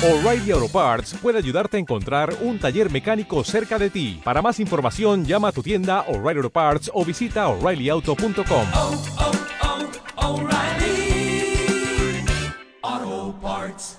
O'Reilly Auto Parts puede ayudarte a encontrar un taller mecánico cerca de ti. Para más información, llama a tu tienda O'Reilly Auto Parts o visita oreillyauto.com. oh, oh, Parts.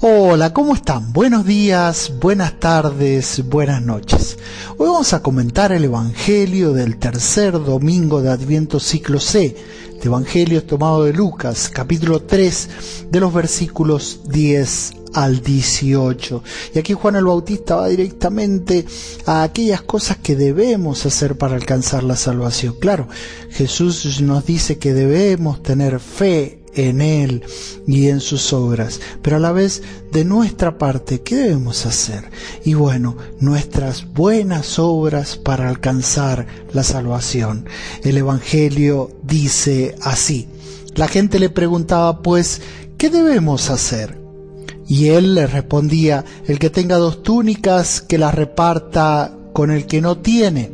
Hola, ¿cómo están? Buenos días, buenas tardes, buenas noches. Hoy vamos a comentar el Evangelio del tercer domingo de Adviento ciclo C. Este Evangelio es tomado de Lucas, capítulo 3, de los versículos 10 al 18. Y aquí Juan el Bautista va directamente a aquellas cosas que debemos hacer para alcanzar la salvación. Claro, Jesús nos dice que debemos tener fe en Él y en sus obras. Pero a la vez, de nuestra parte, ¿qué debemos hacer? Y bueno, nuestras buenas obras para alcanzar la salvación. El Evangelio dice así. La gente le preguntaba, pues, ¿qué debemos hacer? Y él le respondía, el que tenga dos túnicas, que las reparta con el que no tiene.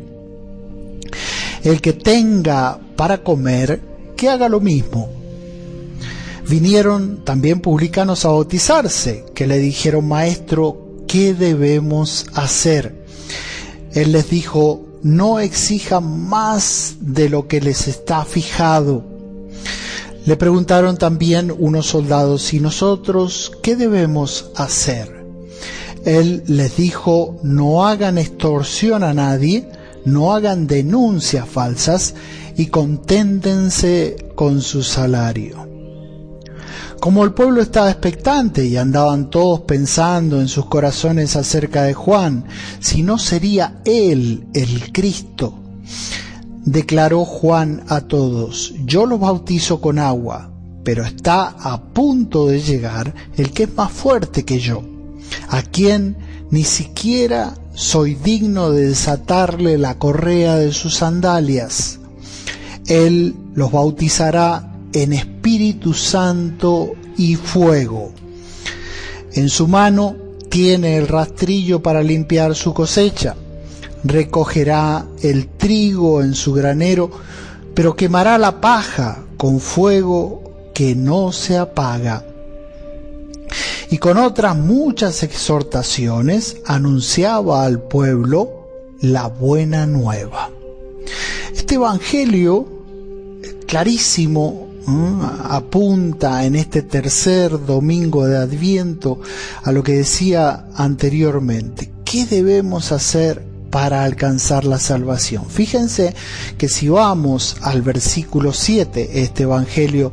El que tenga para comer, que haga lo mismo vinieron también publicanos a bautizarse, que le dijeron, Maestro, ¿qué debemos hacer? Él les dijo, no exijan más de lo que les está fijado. Le preguntaron también unos soldados, ¿y nosotros qué debemos hacer? Él les dijo, no hagan extorsión a nadie, no hagan denuncias falsas y conténtense con su salario. Como el pueblo estaba expectante y andaban todos pensando en sus corazones acerca de Juan, si no sería él el Cristo, declaró Juan a todos, yo los bautizo con agua, pero está a punto de llegar el que es más fuerte que yo, a quien ni siquiera soy digno de desatarle la correa de sus sandalias. Él los bautizará en Espíritu Santo y fuego. En su mano tiene el rastrillo para limpiar su cosecha. Recogerá el trigo en su granero, pero quemará la paja con fuego que no se apaga. Y con otras muchas exhortaciones anunciaba al pueblo la buena nueva. Este Evangelio, clarísimo, apunta en este tercer domingo de Adviento a lo que decía anteriormente. ¿Qué debemos hacer para alcanzar la salvación? Fíjense que si vamos al versículo 7, este Evangelio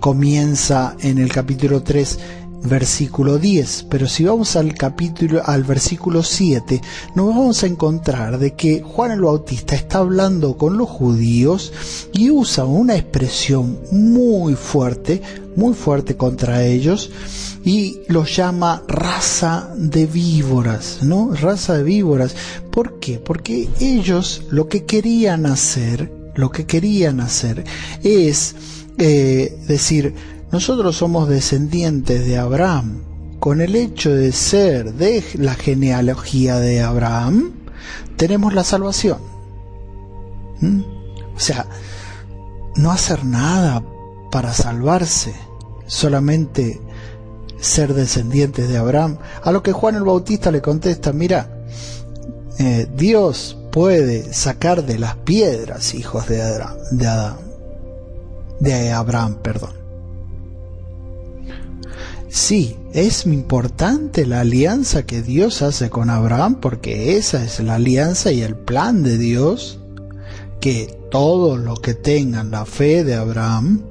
comienza en el capítulo 3 versículo 10, pero si vamos al capítulo al versículo 7, nos vamos a encontrar de que Juan el Bautista está hablando con los judíos y usa una expresión muy fuerte, muy fuerte contra ellos y los llama raza de víboras, ¿no? Raza de víboras. ¿Por qué? Porque ellos lo que querían hacer, lo que querían hacer es eh, decir, nosotros somos descendientes de Abraham. Con el hecho de ser de la genealogía de Abraham, tenemos la salvación. ¿Mm? O sea, no hacer nada para salvarse, solamente ser descendientes de Abraham. A lo que Juan el Bautista le contesta, mira, eh, Dios puede sacar de las piedras hijos de Adán, de Adán, de Abraham, perdón. Sí, es importante la alianza que Dios hace con Abraham porque esa es la alianza y el plan de Dios, que todos los que tengan la fe de Abraham,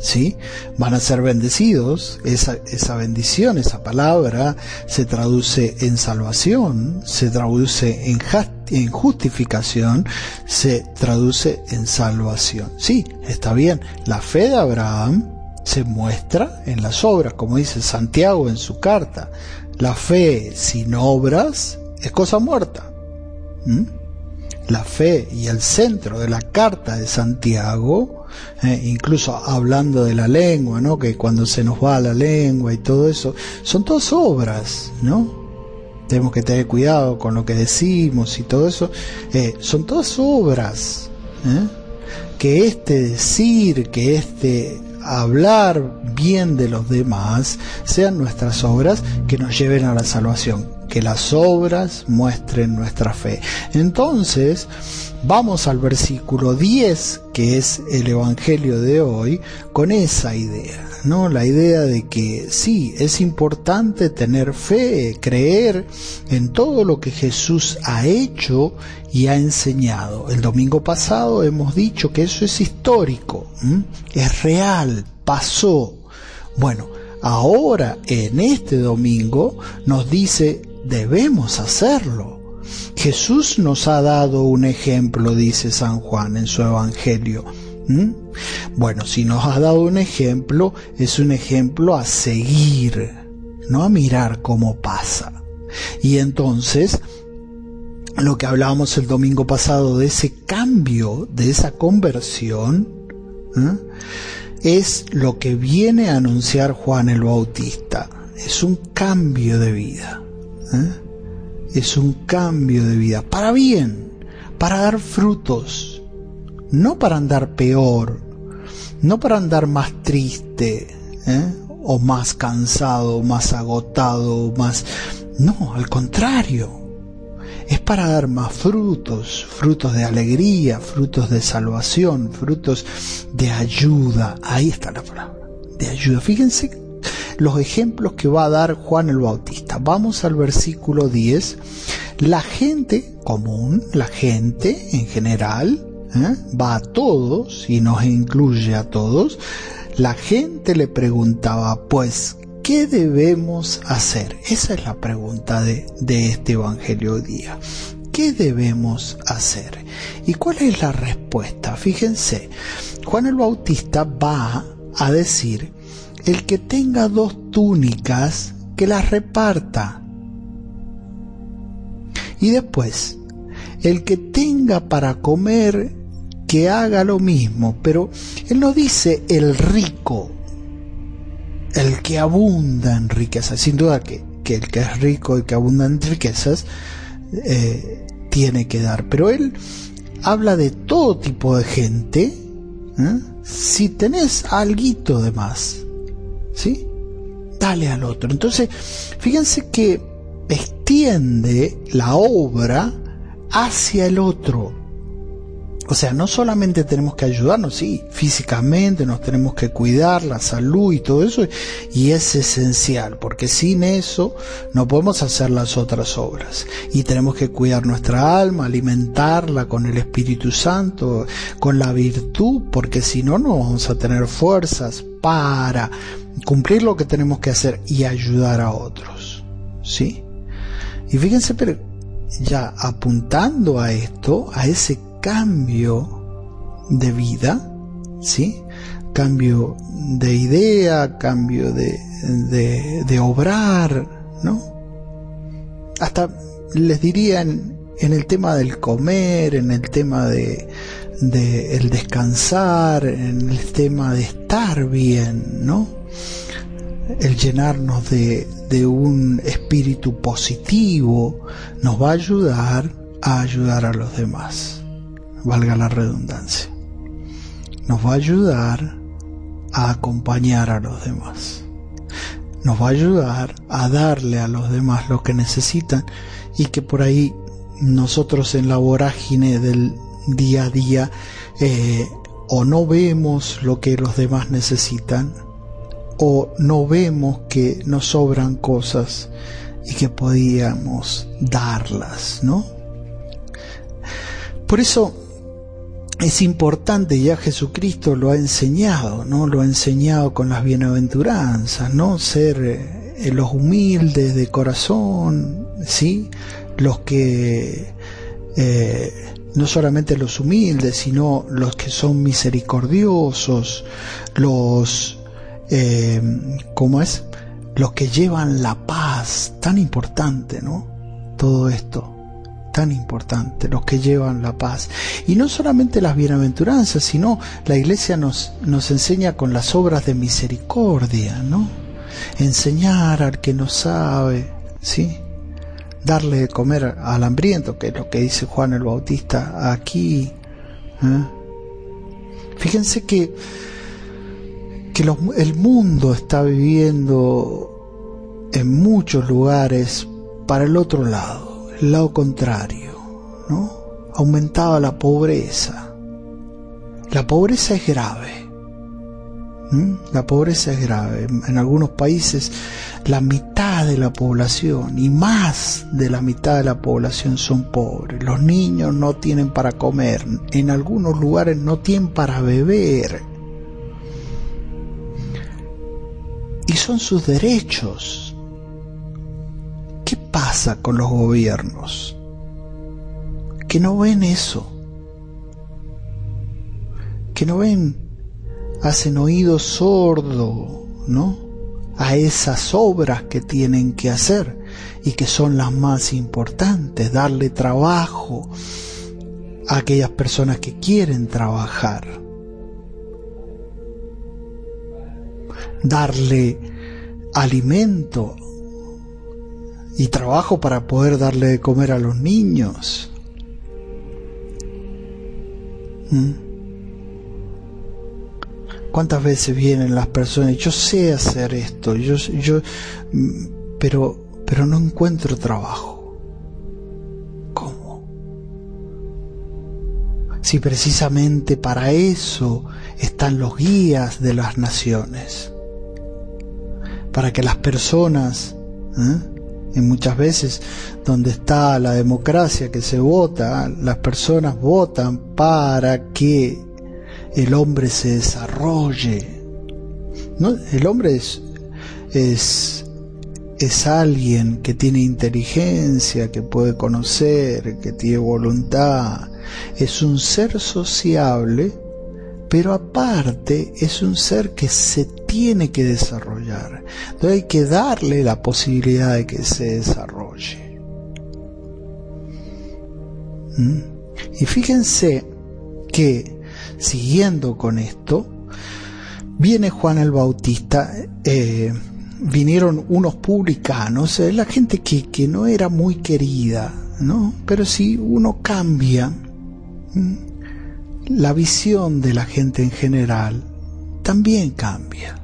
¿sí? Van a ser bendecidos. Esa, esa bendición, esa palabra, se traduce en salvación, se traduce en, en justificación, se traduce en salvación. Sí, está bien. La fe de Abraham se muestra en las obras, como dice Santiago en su carta. La fe sin obras es cosa muerta. La fe y el centro de la carta de Santiago, eh, incluso hablando de la lengua, ¿no? que cuando se nos va la lengua y todo eso, son todas obras, ¿no? Tenemos que tener cuidado con lo que decimos y todo eso. Eh, son todas obras. ¿eh? Que este decir, que este hablar bien de los demás sean nuestras obras que nos lleven a la salvación, que las obras muestren nuestra fe. Entonces, vamos al versículo 10, que es el Evangelio de hoy, con esa idea. ¿no? La idea de que sí, es importante tener fe, creer en todo lo que Jesús ha hecho y ha enseñado. El domingo pasado hemos dicho que eso es histórico, es real, pasó. Bueno, ahora en este domingo nos dice debemos hacerlo. Jesús nos ha dado un ejemplo, dice San Juan en su Evangelio. Bueno, si nos ha dado un ejemplo, es un ejemplo a seguir, no a mirar cómo pasa. Y entonces, lo que hablábamos el domingo pasado de ese cambio, de esa conversión, es lo que viene a anunciar Juan el Bautista. Es un cambio de vida. Es un cambio de vida. Para bien, para dar frutos no para andar peor, no para andar más triste, ¿eh? o más cansado, más agotado, más... No, al contrario, es para dar más frutos, frutos de alegría, frutos de salvación, frutos de ayuda. Ahí está la palabra, de ayuda. Fíjense los ejemplos que va a dar Juan el Bautista. Vamos al versículo 10. La gente común, la gente en general, ¿eh? va a todos y nos incluye a todos, la gente le preguntaba, pues, ¿qué debemos hacer? Esa es la pregunta de, de este Evangelio día. ¿Qué debemos hacer? ¿Y cuál es la respuesta? Fíjense, Juan el Bautista va a decir, el que tenga dos túnicas, que las reparta. Y después, el que tenga para comer, que haga lo mismo, pero él no dice el rico, el que abunda en riquezas, sin duda que, que el que es rico y que abunda en riquezas eh, tiene que dar, pero él habla de todo tipo de gente, ¿eh? si tenés algo de más, ¿sí? Dale al otro. Entonces, fíjense que extiende la obra hacia el otro. O sea, no solamente tenemos que ayudarnos, sí, físicamente nos tenemos que cuidar, la salud y todo eso, y es esencial, porque sin eso no podemos hacer las otras obras. Y tenemos que cuidar nuestra alma, alimentarla con el Espíritu Santo, con la virtud, porque si no, no vamos a tener fuerzas para cumplir lo que tenemos que hacer y ayudar a otros. ¿Sí? Y fíjense, pero ya apuntando a esto, a ese cambio de vida, ¿sí? Cambio de idea, cambio de, de, obrar, ¿no? Hasta les diría en, en, el tema del comer, en el tema de, de el descansar, en el tema de estar bien, ¿no? El llenarnos de, un espíritu positivo nos va a ayudar a ayudar a los demás valga la redundancia. Nos va a ayudar a acompañar a los demás. Nos va a ayudar a darle a los demás lo que necesitan y que por ahí nosotros en la vorágine del día a día eh, o no vemos lo que los demás necesitan o no vemos que nos sobran cosas y que podíamos darlas, ¿no? Por eso es importante, ya Jesucristo lo ha enseñado, ¿no? Lo ha enseñado con las bienaventuranzas, ¿no? Ser eh, los humildes de corazón, ¿sí? Los que, eh, no solamente los humildes, sino los que son misericordiosos, los, eh, ¿cómo es? Los que llevan la paz, tan importante, ¿no? Todo esto tan importante, los que llevan la paz. Y no solamente las bienaventuranzas, sino la iglesia nos, nos enseña con las obras de misericordia, ¿no? Enseñar al que no sabe, ¿sí? Darle de comer al hambriento, que es lo que dice Juan el Bautista aquí. ¿eh? Fíjense que que el mundo está viviendo en muchos lugares para el otro lado, el lado contrario, ¿no? Aumentaba la pobreza. La pobreza es grave. La pobreza es grave. En algunos países la mitad de la población y más de la mitad de la población son pobres. Los niños no tienen para comer. En algunos lugares no tienen para beber. Y son sus derechos. ¿Qué pasa con los gobiernos? Que no ven eso. Que no ven hacen oído sordo, ¿no? A esas obras que tienen que hacer y que son las más importantes, darle trabajo a aquellas personas que quieren trabajar, darle alimento y trabajo para poder darle de comer a los niños. ¿Mm? ¿Cuántas veces vienen las personas? Yo sé hacer esto, yo, yo, pero, pero no encuentro trabajo. ¿Cómo? Si precisamente para eso están los guías de las naciones, para que las personas, ¿eh? y muchas veces donde está la democracia que se vota, las personas votan para que el hombre se desarrolle. ¿no? El hombre es, es, es alguien que tiene inteligencia, que puede conocer, que tiene voluntad, es un ser sociable, pero aparte es un ser que se tiene que desarrollar. Hay que darle la posibilidad de que se desarrolle. ¿Mm? Y fíjense que siguiendo con esto, viene Juan el Bautista, eh, vinieron unos publicanos, eh, la gente que, que, no era muy querida, ¿no? Pero si uno cambia la visión de la gente en general, también cambia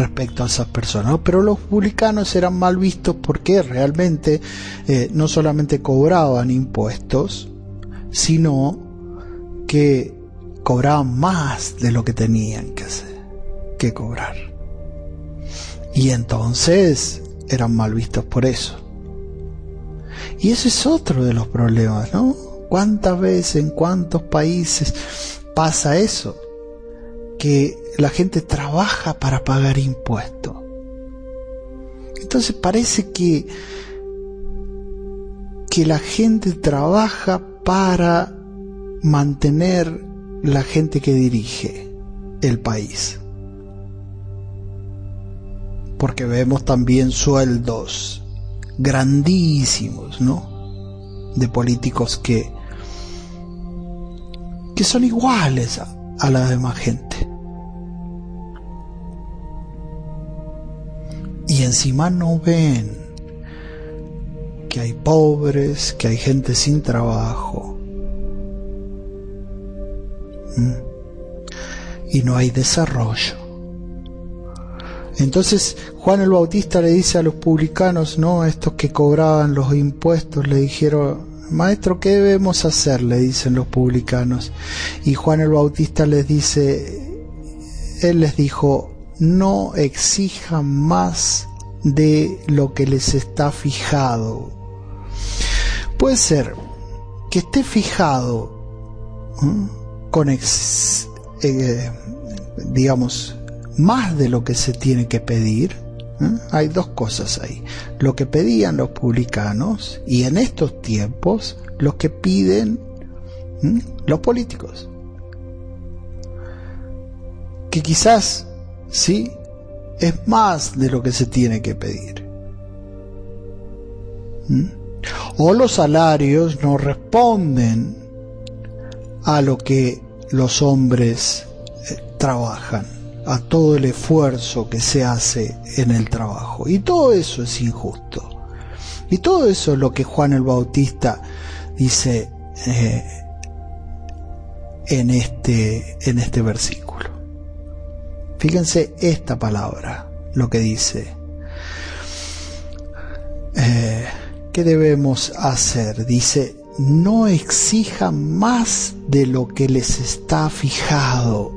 respecto a esas personas. Pero los publicanos eran mal vistos porque realmente eh, no solamente cobraban impuestos, sino que cobraban más de lo que tenían que hacer, que cobrar. Y entonces eran mal vistos por eso. Y ese es otro de los problemas, ¿no? ¿Cuántas veces, en cuántos países pasa eso? Que la gente trabaja para pagar impuestos. Entonces parece que, que la gente trabaja para mantener la gente que dirige el país. Porque vemos también sueldos grandísimos, ¿no? De políticos que, que son iguales a, a la demás gente. Y encima no ven que hay pobres, que hay gente sin trabajo, y no hay desarrollo. Entonces Juan el Bautista le dice a los publicanos, no, estos que cobraban los impuestos, le dijeron, maestro, ¿qué debemos hacer? le dicen los publicanos. Y Juan el Bautista les dice, él les dijo, no exijan más de lo que les está fijado. Puede ser que esté fijado con ex, eh, digamos más de lo que se tiene que pedir hay dos cosas ahí. Lo que pedían los publicanos y en estos tiempos los que piden los políticos. Que quizás sí es más de lo que se tiene que pedir ¿eh? o los salarios no responden a lo que los hombres eh, trabajan, a todo el esfuerzo que se hace en el trabajo. Y todo eso es injusto. Y todo eso es lo que Juan el Bautista dice eh, en, este, en este versículo. Fíjense esta palabra, lo que dice. Eh, ¿Qué debemos hacer? Dice, no exija más de lo que les está fijado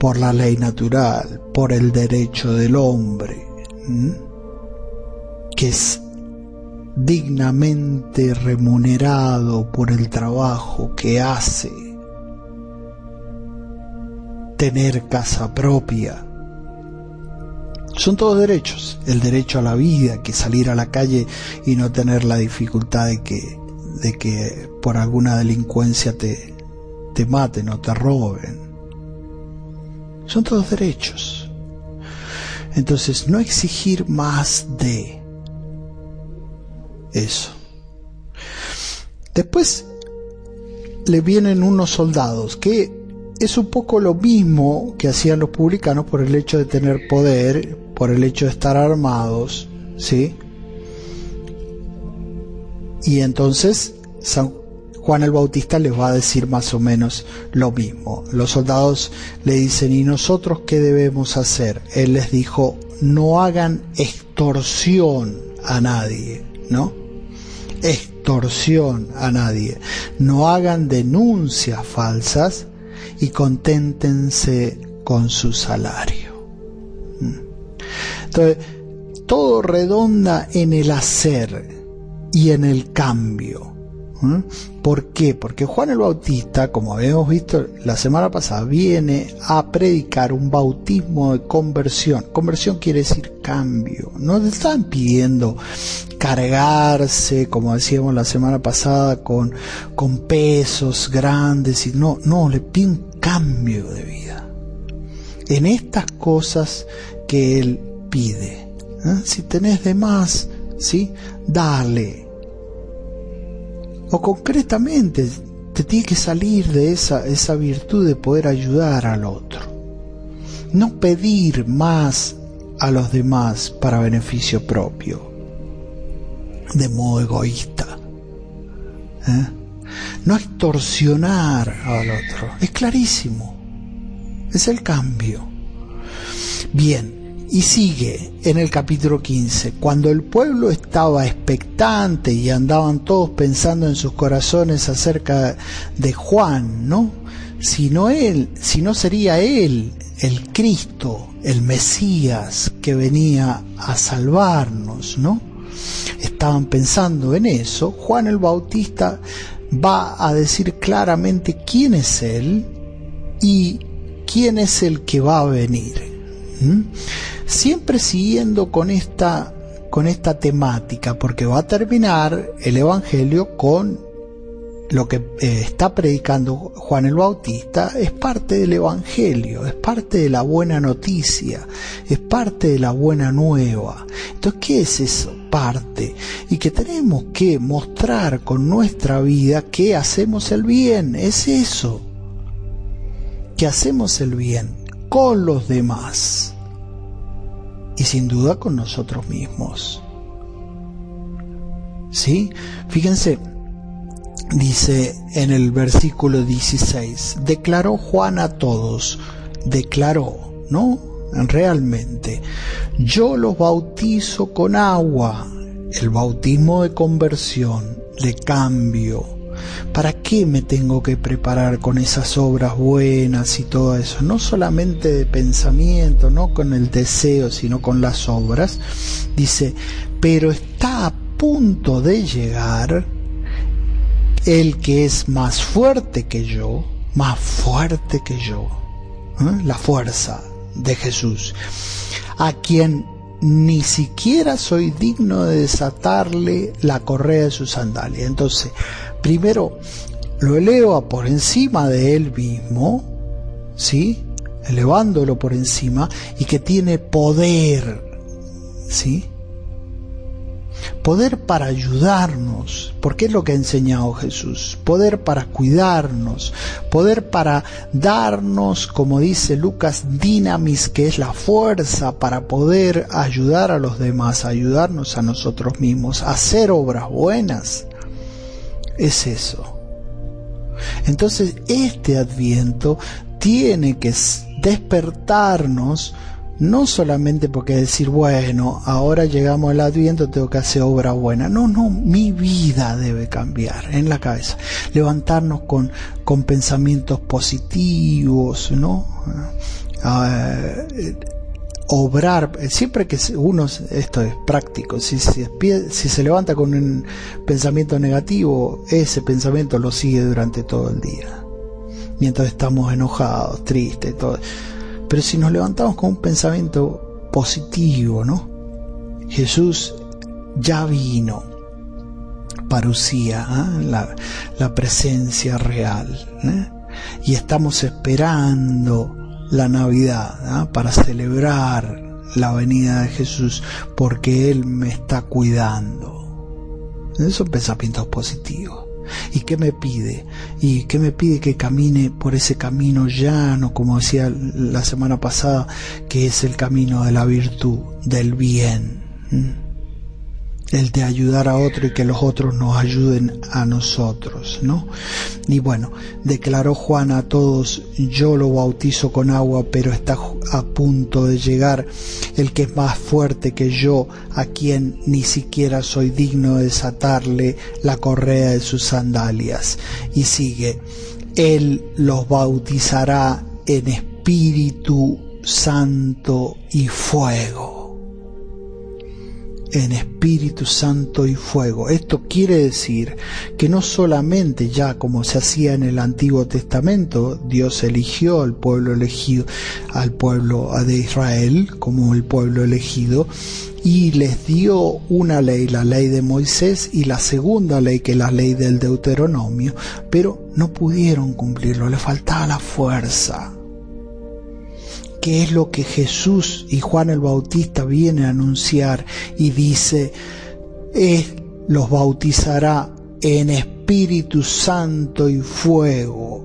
por la ley natural, por el derecho del hombre, que es dignamente remunerado por el trabajo que hace, tener casa propia. Son todos derechos, el derecho a la vida, que salir a la calle y no tener la dificultad de que, de que por alguna delincuencia te, te maten o te roben. Son todos derechos. Entonces, no exigir más de eso. Después le vienen unos soldados, que es un poco lo mismo que hacían los publicanos por el hecho de tener poder, por el hecho de estar armados, ¿sí? Y entonces San Juan el Bautista les va a decir más o menos lo mismo. Los soldados le dicen, ¿y nosotros qué debemos hacer? Él les dijo, no hagan extorsión a nadie, ¿no? extorsión a nadie. No hagan denuncias falsas y conténtense con su salario. Mm. Entonces, todo redonda en el hacer y en el cambio. ¿Por qué? Porque Juan el Bautista, como habíamos visto la semana pasada, viene a predicar un bautismo de conversión. Conversión quiere decir cambio. No le están pidiendo cargarse, como decíamos la semana pasada, con, con pesos grandes. Y no, no, le piden cambio de vida. En estas cosas que Él pide. ¿eh? Si tenés de más, ¿sí? Dale o concretamente te tiene que salir de esa, esa virtud de poder ayudar al otro. No pedir más a los demás para beneficio propio, de modo egoísta. ¿eh? No extorsionar al otro. Es clarísimo. Es el cambio. Bien, y sigue en el capítulo 15, cuando el pueblo estaba expectante y andaban todos pensando en sus corazones acerca de Juan, ¿no? Si no él, si no sería él el Cristo, el Mesías que venía a salvarnos, ¿no? Estaban pensando en eso, Juan el Bautista va a decir claramente quién es él y quién es el que va a venir. Siempre siguiendo con esta, con esta temática, porque va a terminar el Evangelio con lo que eh, está predicando Juan el Bautista, es parte del Evangelio, es parte de la buena noticia, es parte de la buena nueva. Entonces, ¿qué es eso? Parte. Y que tenemos que mostrar con nuestra vida que hacemos el bien, es eso. Que hacemos el bien con los demás y sin duda con nosotros mismos. ¿Sí? Fíjense, dice en el versículo 16, declaró Juan a todos, declaró, ¿no? Realmente, yo los bautizo con agua, el bautismo de conversión, de cambio, ¿Para qué me tengo que preparar con esas obras buenas y todo eso? No solamente de pensamiento, no con el deseo, sino con las obras. Dice, pero está a punto de llegar el que es más fuerte que yo, más fuerte que yo, ¿eh? la fuerza de Jesús, a quien ni siquiera soy digno de desatarle la correa de su sandalia. Entonces, primero lo eleva por encima de él mismo, ¿sí? Elevándolo por encima y que tiene poder, ¿sí? Poder para ayudarnos, porque es lo que ha enseñado Jesús. Poder para cuidarnos, poder para darnos, como dice Lucas, dinamis, que es la fuerza para poder ayudar a los demás, ayudarnos a nosotros mismos, hacer obras buenas es eso. Entonces este adviento tiene que despertarnos no solamente porque decir, bueno, ahora llegamos al adviento, tengo que hacer obra buena. No, no, mi vida debe cambiar en la cabeza. Levantarnos con, con pensamientos positivos, ¿no? Uh, obrar, siempre que uno, esto es práctico, si, si, si se levanta con un pensamiento negativo, ese pensamiento lo sigue durante todo el día. Mientras estamos enojados, tristes, todo pero si nos levantamos con un pensamiento positivo, ¿no? Jesús ya vino, parucía, ¿eh? la, presencia real, ¿eh? y estamos esperando la Navidad ¿eh? para celebrar la venida de Jesús porque Él me está cuidando. Esos pensamientos positivos. ¿Y qué me pide? ¿Y qué me pide que camine por ese camino llano, como decía la semana pasada, que es el camino de la virtud, del bien? El de ayudar a otro y que los otros nos ayuden a nosotros, ¿no? Y bueno, declaró Juan a todos, yo lo bautizo con agua, pero está a punto de llegar el que es más fuerte que yo, a quien ni siquiera soy digno de desatarle la correa de sus sandalias. Y sigue, él los bautizará en Espíritu Santo y fuego en Espíritu Santo y fuego. Esto quiere decir que no solamente ya como se hacía en el Antiguo Testamento, Dios eligió al pueblo elegido, al pueblo de Israel como el pueblo elegido, y les dio una ley, la ley de Moisés, y la segunda ley, que es la ley del Deuteronomio, pero no pudieron cumplirlo, le faltaba la fuerza que es lo que Jesús y Juan el Bautista vienen a anunciar y dice, es, los bautizará en Espíritu Santo y fuego.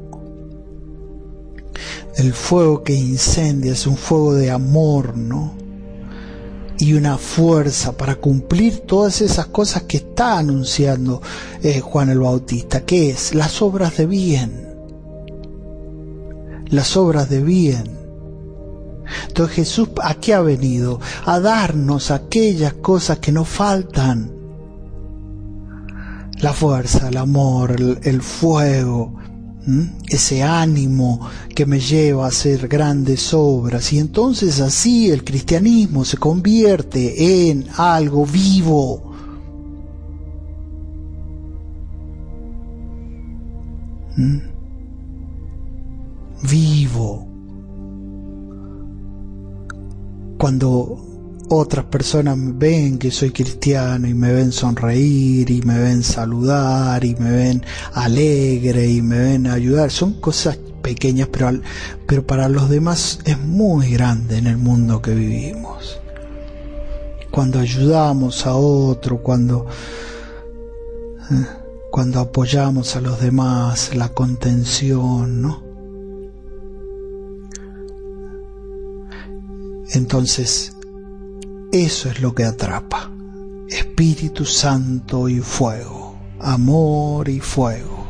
El fuego que incendia es un fuego de amor, ¿no? Y una fuerza para cumplir todas esas cosas que está anunciando eh, Juan el Bautista, que es las obras de bien. Las obras de bien entonces Jesús a qué ha venido? A darnos aquellas cosas que nos faltan. La fuerza, el amor, el, fuego, ese ánimo que me lleva a hacer grandes obras. Y entonces así el cristianismo se convierte en algo vivo. Vivo cuando otras personas ven que soy cristiano y me ven sonreír y me ven saludar y me ven alegre y me ven ayudar, son cosas pequeñas pero, pero para los demás es muy grande en el mundo que vivimos. Cuando ayudamos a otro, cuando, eh, cuando apoyamos a los demás, la contención, ¿no? Entonces, eso es lo que atrapa. Espíritu Santo y fuego, amor y fuego,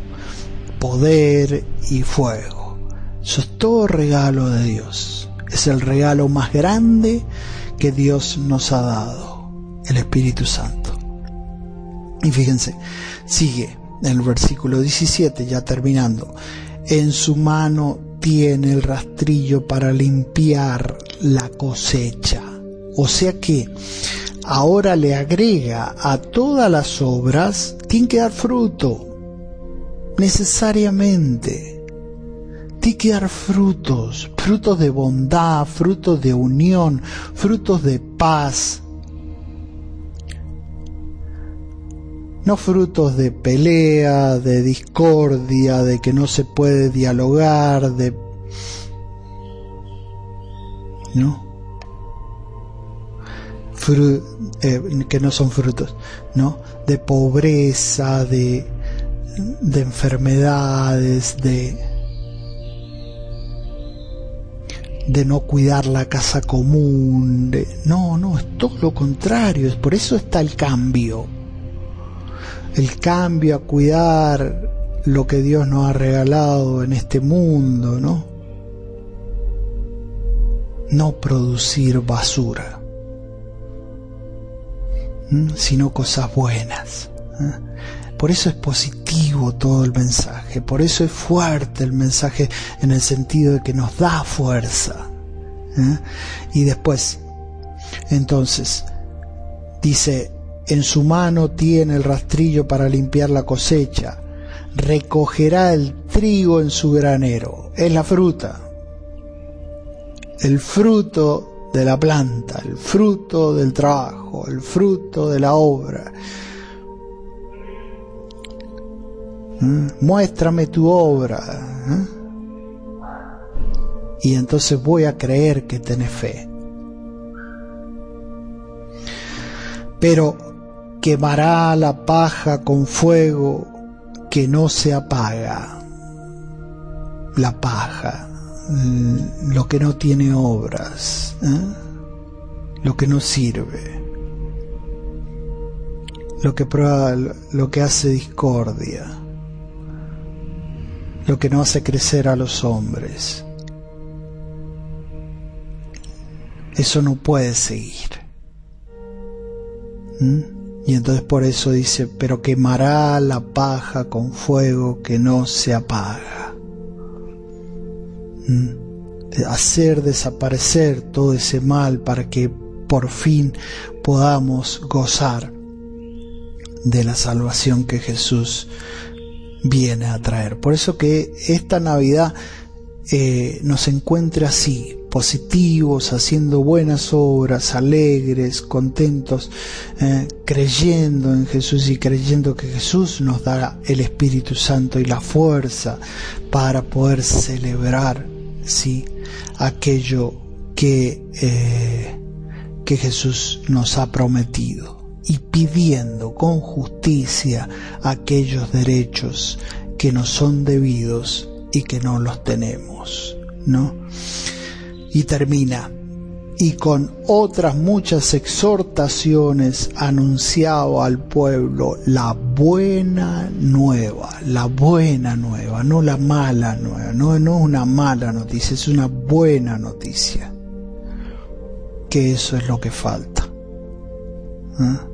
poder y fuego. Eso es todo regalo de Dios. Es el regalo más grande que Dios nos ha dado, el Espíritu Santo. Y fíjense, sigue en el versículo 17, ya terminando. En su mano tiene el rastrillo para limpiar la cosecha. O sea que ahora le agrega a todas las obras, tiene que dar fruto, necesariamente. Tiene que dar frutos, frutos de bondad, frutos de unión, frutos de paz. No frutos de pelea, de discordia, de que no se puede dialogar, de ¿no? Eh, que no son frutos, ¿no? De pobreza, de, de enfermedades, de, de no cuidar la casa común, de, no, no, es todo lo contrario, por eso está el cambio, el cambio a cuidar lo que Dios nos ha regalado en este mundo, ¿no? No producir basura, sino cosas buenas. Por eso es positivo todo el mensaje, por eso es fuerte el mensaje en el sentido de que nos da fuerza. Y después, entonces, dice, en su mano tiene el rastrillo para limpiar la cosecha, recogerá el trigo en su granero, es la fruta, el fruto de la planta, el fruto del trabajo, el fruto de la obra. ¿Mm? Muéstrame tu obra. ¿eh? Y entonces voy a creer que tenés fe. Pero quemará la paja con fuego que no se apaga. La paja lo que no tiene obras, ¿eh? lo que no sirve, lo que lo que hace discordia, lo que no hace crecer a los hombres. Eso no puede seguir. ¿Mm? Y entonces por eso dice, pero quemará la paja con fuego que no se apaga. Mm. hacer desaparecer todo ese mal para que por fin podamos gozar de la salvación que Jesús viene a traer. Por eso que esta Navidad eh, nos encuentre así, positivos, haciendo buenas obras, alegres, contentos, eh, creyendo en Jesús y creyendo que Jesús nos dará el Espíritu Santo y la fuerza para poder celebrar ¿sí? aquello que, eh, que Jesús nos ha prometido y pidiendo con justicia aquellos derechos que nos son debidos y que no los tenemos, ¿no? Y termina, y con otras muchas exhortaciones anunciado al pueblo la buena nueva, la buena nueva, no la mala nueva, no, no una mala noticia, es una buena noticia. Que eso es lo que falta. ¿Ah?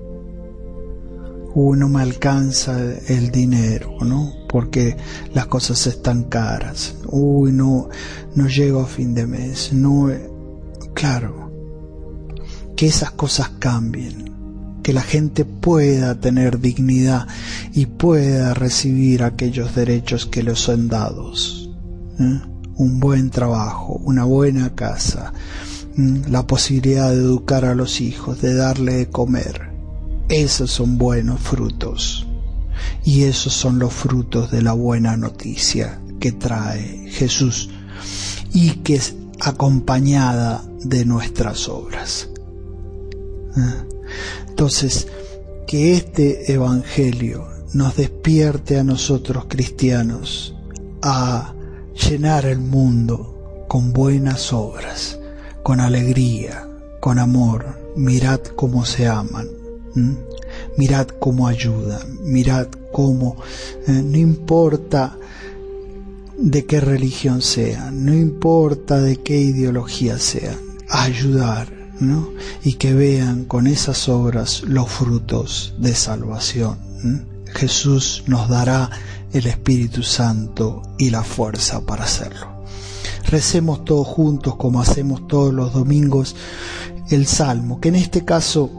Uy, no me alcanza el dinero, ¿no? Porque las cosas están caras. Uy, no, no llego a fin de mes. No, Claro, que esas cosas cambien, que la gente pueda tener dignidad y pueda recibir aquellos derechos que les son dados. ¿eh? Un buen trabajo, una buena casa, la posibilidad de educar a los hijos, de darle de comer. Esos son buenos frutos. Y esos son los frutos de la buena noticia que trae Jesús y que es acompañada de nuestras obras. ¿Eh? Entonces, que este Evangelio nos despierte a nosotros cristianos a llenar el mundo con buenas obras, con alegría, con amor. Mirad cómo se aman, mirad cómo ayudan, mirad cómo, eh, no importa de qué religión sea, no importa de qué ideología sea, ayudar, ¿no? Y que vean con esas obras los frutos de salvación. Jesús nos dará el Espíritu Santo y la fuerza para hacerlo. Recemos todos juntos como hacemos todos los domingos el Salmo, que en este caso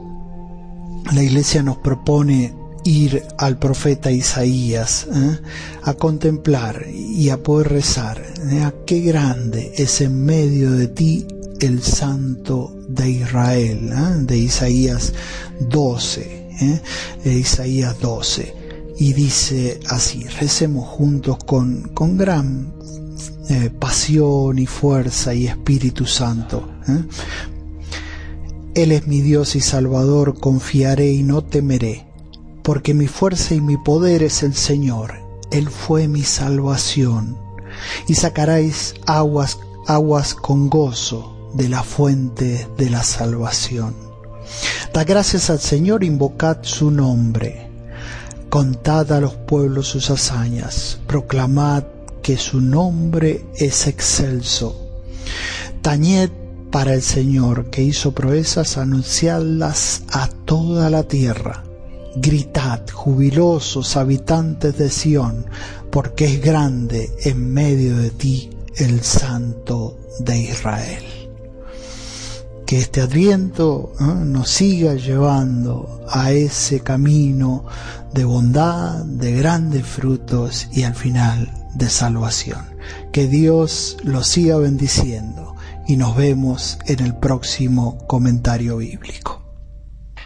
la Iglesia nos propone ir al profeta Isaías ¿eh? a contemplar y a poder rezar. ¿eh? Qué grande es en medio de ti el Santo de Israel, ¿eh? de Isaías 12, ¿eh? de Isaías 12. Y dice así, recemos juntos con, con gran eh, pasión y fuerza y Espíritu Santo. Él es mi Dios y Salvador, confiaré y no temeré, porque mi fuerza y mi poder es el Señor. Él fue mi salvación. Y sacaréis aguas, aguas con gozo de la fuente de la salvación. Da gracias al Señor, invocad su nombre. Contad a los pueblos sus hazañas, proclamad que su nombre es excelso. Tañed para el Señor que hizo proezas, anunciadlas a toda la tierra. Gritad, jubilosos habitantes de Sión, porque es grande en medio de ti el Santo de Israel. Que este adviento ¿eh? nos siga llevando a ese camino de bondad, de grandes frutos y al final de salvación. Que Dios los siga bendiciendo y nos vemos en el próximo comentario bíblico.